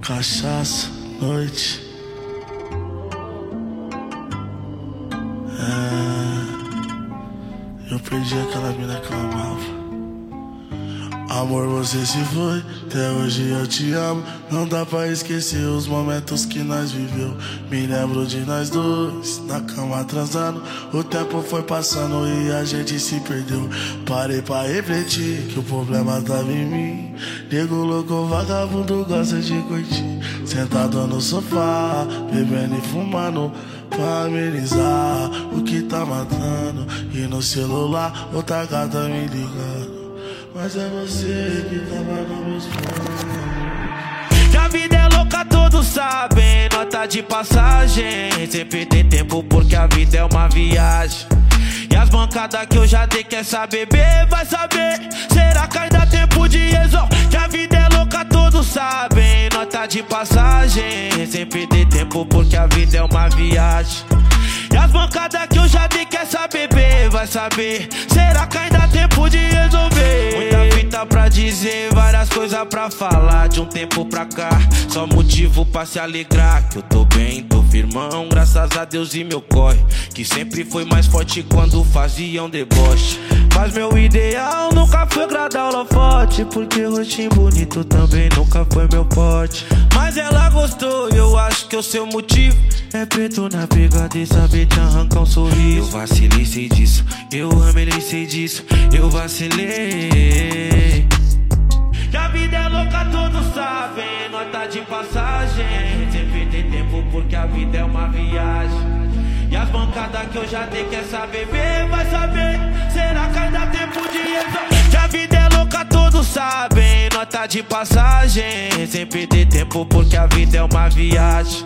cachaça, noite. É, eu perdi aquela mina amava. Amor, você se foi, até hoje eu te amo. Não dá pra esquecer os momentos que nós viveu. Me lembro de nós dois, na cama transando. O tempo foi passando e a gente se perdeu. Parei pra refletir que o problema tava em mim. Nego louco, vagabundo gosta de curtir. Sentado no sofá, bebendo e fumando. Pra amenizar o que tá matando. E no celular, outra gata me ligando. Mas é você que tava nos meus planos. Que a vida é louca, todos sabem. Nota de passagem. Sempre tem tempo porque a vida é uma viagem. E as bancadas que eu já dei, quer saber, bebê, vai saber. Será que ainda tempo de exo? Que a vida é louca, todos sabem. Nota de passagem. Sempre tem tempo porque a vida é uma viagem. E as bancadas que eu já dei, quer saber, bebê, vai saber. Será que ainda tempo de resolver? Muita fita pra dizer, várias coisas pra falar. De um tempo pra cá, só motivo pra se alegrar. Que eu tô bem, tô firmão, graças a Deus e meu corre. Que sempre foi mais forte quando faziam deboche. Mas meu ideal nunca foi agradar o holofote. Porque rostinho bonito também nunca foi meu forte. Mas ela gostou, eu acho que o seu motivo é preto na pegada e saber te arrancar um sorriso. Eu vacilei, sei disso. Eu amei, sei disso. Eu vacilei. Que a vida é louca, todos sabem. Nota de passagem. As bancadas que eu já dei, quer saber, bem, vai saber. Será que ainda tempo de resolver? Que a vida é louca, todos sabem. Nota de passagem. Sempre tem tempo porque a vida é uma viagem.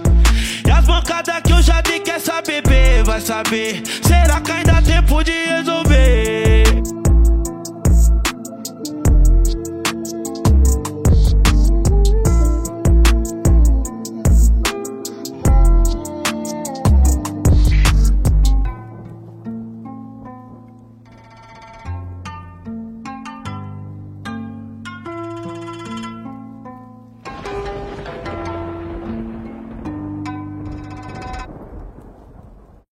E as bancadas que eu já dei, quer saber, vai saber. Será que ainda tempo de resolver?